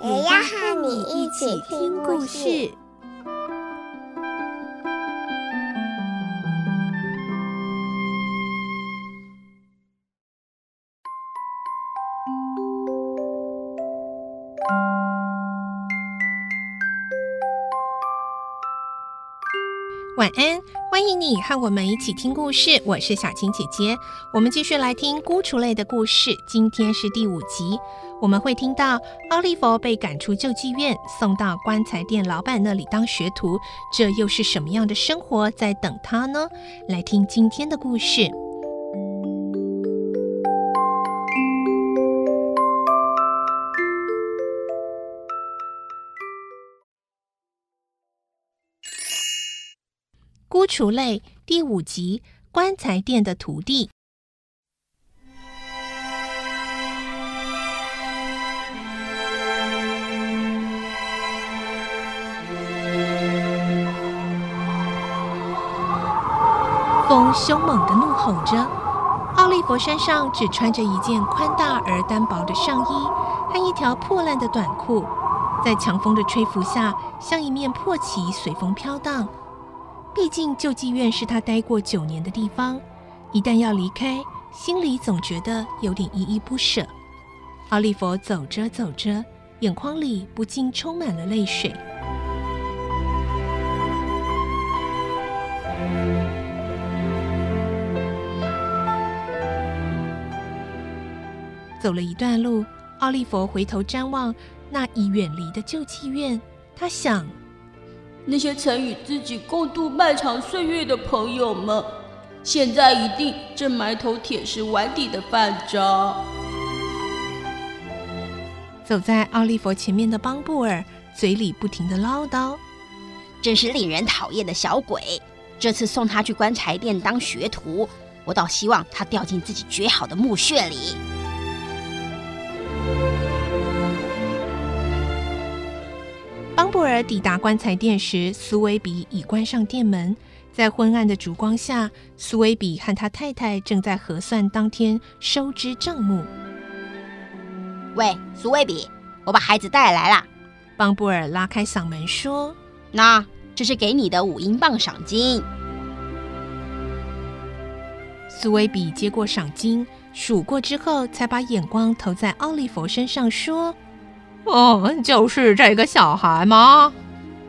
也要和你一起听故事。晚安，欢迎你和我们一起听故事。我是小青姐姐，我们继续来听孤雏类的故事。今天是第五集，我们会听到奥利弗被赶出救济院，送到棺材店老板那里当学徒。这又是什么样的生活在等他呢？来听今天的故事。除类第五集：棺材店的徒弟。风凶猛地怒吼着，奥利弗身上只穿着一件宽大而单薄的上衣和一条破烂的短裤，在强风的吹拂下，像一面破旗随风飘荡。毕竟救济院是他待过九年的地方，一旦要离开，心里总觉得有点依依不舍。奥利弗走着走着，眼眶里不禁充满了泪水。走了一段路，奥利弗回头张望那已远离的救济院，他想。那些曾与自己共度漫长岁月的朋友们，现在一定正埋头舔食碗底的饭渣。走在奥利弗前面的邦布尔嘴里不停的唠叨：“真是令人讨厌的小鬼！这次送他去棺材店当学徒，我倒希望他掉进自己绝好的墓穴里。”邦布尔抵达棺材店时，苏威比已关上店门。在昏暗的烛光下，苏威比和他太太正在核算当天收支账目。喂，苏威比，我把孩子带来了。邦布尔拉开嗓门说：“那这是给你的五英镑赏金。”苏威比接过赏金，数过之后，才把眼光投在奥利弗身上，说。哦，就是这个小孩吗？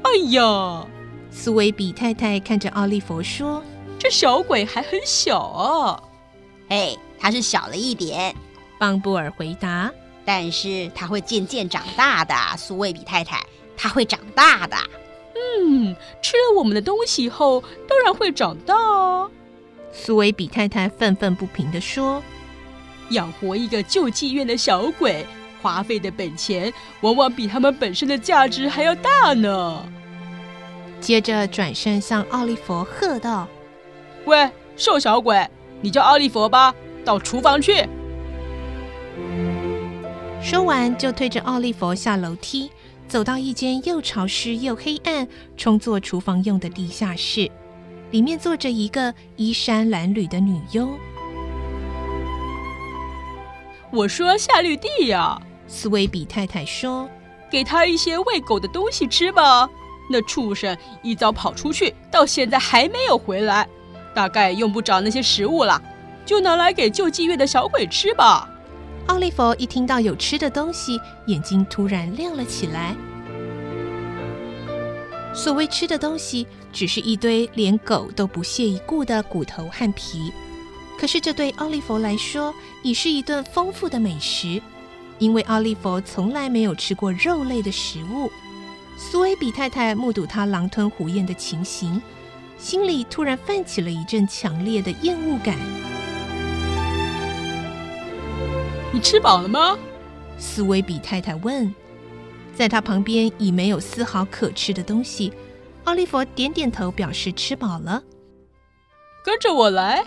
哎呀，苏维比太太看着奥利弗说：“这小鬼还很小啊。”“哎，他是小了一点。”邦布尔回答。“但是他会渐渐长大的，苏维比太太，他会长大的。”“嗯，吃了我们的东西以后，当然会长大哦。”苏维比太太愤愤不平地说：“养活一个救济院的小鬼。”花费的本钱往往比他们本身的价值还要大呢。接着转身向奥利佛喝道：“喂，瘦小鬼，你叫奥利佛吧，到厨房去。”说完就推着奥利佛下楼梯，走到一间又潮湿又黑暗、充作厨房用的地下室，里面坐着一个衣衫褴褛的女佣。我说夏绿蒂呀。斯威比太太说：“给他一些喂狗的东西吃吧。那畜生一早跑出去，到现在还没有回来，大概用不着那些食物了，就拿来给救济院的小鬼吃吧。”奥利弗一听到有吃的东西，眼睛突然亮了起来。所谓吃的东西，只是一堆连狗都不屑一顾的骨头和皮，可是这对奥利弗来说，已是一顿丰富的美食。因为奥利弗从来没有吃过肉类的食物，苏维比太太目睹他狼吞虎咽的情形，心里突然泛起了一阵强烈的厌恶感。你吃饱了吗？苏维比太太问。在他旁边已没有丝毫可吃的东西。奥利弗点点头，表示吃饱了。跟着我来。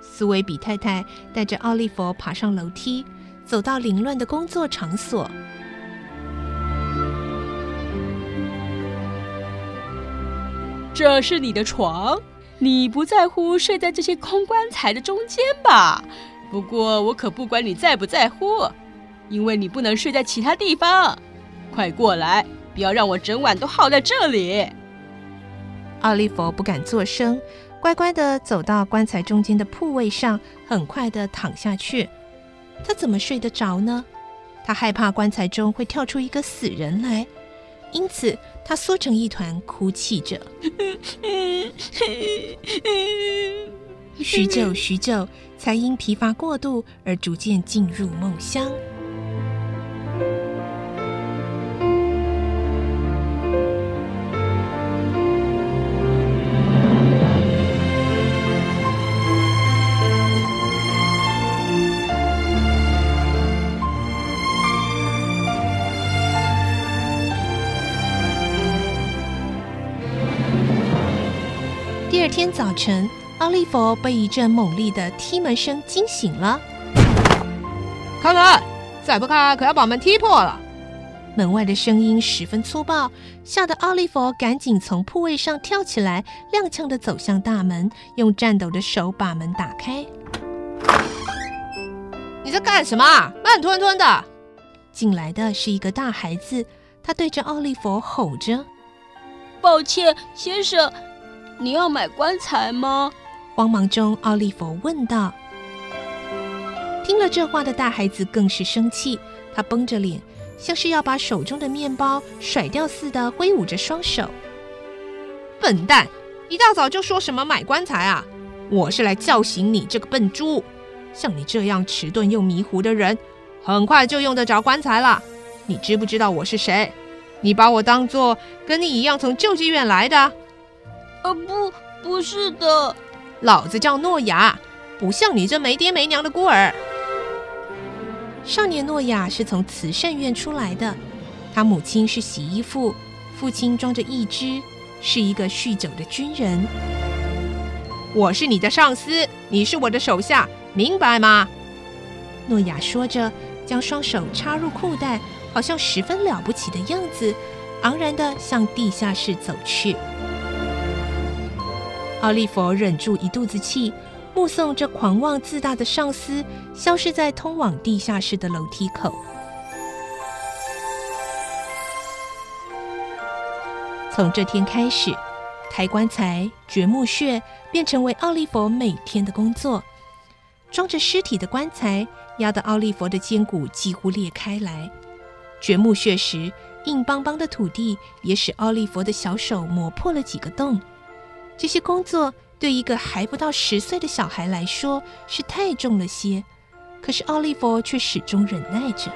苏维比太太带着奥利弗爬上楼梯，走到凌乱的工作场所。这是你的床，你不在乎睡在这些空棺材的中间吧？不过我可不管你在不在乎，因为你不能睡在其他地方。快过来，不要让我整晚都耗在这里。奥利弗不敢作声，乖乖的走到棺材中间的铺位上，很快的躺下去。他怎么睡得着呢？他害怕棺材中会跳出一个死人来，因此他缩成一团，哭泣着。许久许久，才因疲乏过度而逐渐进入梦乡。第二天早晨，奥利弗被一阵猛烈的踢门声惊醒了。开门！再不开，可要把门踢破了。门外的声音十分粗暴，吓得奥利弗赶紧从铺位上跳起来，踉跄地走向大门，用颤抖的手把门打开。你在干什么？慢吞吞的！进来的是一个大孩子，他对着奥利弗吼着：“抱歉，先生。”你要买棺材吗？慌忙中，奥利弗问道。听了这话的大孩子更是生气，他绷着脸，像是要把手中的面包甩掉似的，挥舞着双手。笨蛋！一大早就说什么买棺材啊？我是来叫醒你这个笨猪！像你这样迟钝又迷糊的人，很快就用得着棺材了。你知不知道我是谁？你把我当做跟你一样从救济院来的？呃，不，不是的，老子叫诺亚，不像你这没爹没娘的孤儿。少年诺亚是从慈善院出来的，他母亲是洗衣妇，父亲装着义肢，是一个酗酒的军人。我是你的上司，你是我的手下，明白吗？诺亚说着，将双手插入裤袋，好像十分了不起的样子，昂然地向地下室走去。奥利弗忍住一肚子气，目送这狂妄自大的上司消失在通往地下室的楼梯口。从这天开始，抬棺材、掘墓穴便成为奥利弗每天的工作。装着尸体的棺材压得奥利弗的肩骨几乎裂开来，掘墓穴时硬邦邦的土地也使奥利弗的小手磨破了几个洞。这些工作对一个还不到十岁的小孩来说是太重了些，可是奥利弗却始终忍耐着。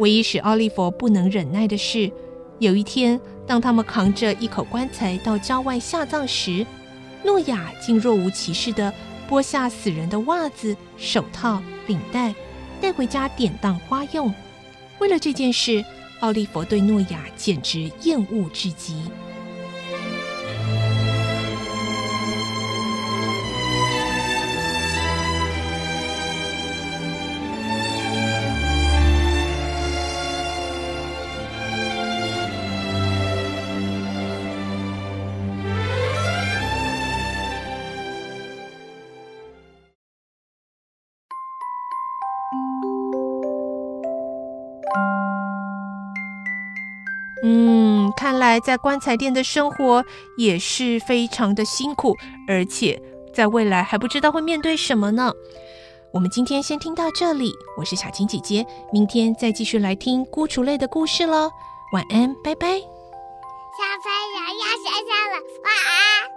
唯一使奥利弗不能忍耐的是，有一天，当他们扛着一口棺材到郊外下葬时，诺亚竟若无其事地剥下死人的袜子、手套、领带，带回家典当花用。为了这件事，奥利弗对诺亚简直厌恶至极。嗯，看来在棺材店的生活也是非常的辛苦，而且在未来还不知道会面对什么呢。我们今天先听到这里，我是小青姐姐，明天再继续来听孤雏类的故事喽。晚安，拜拜。小朋友要睡觉了，晚安。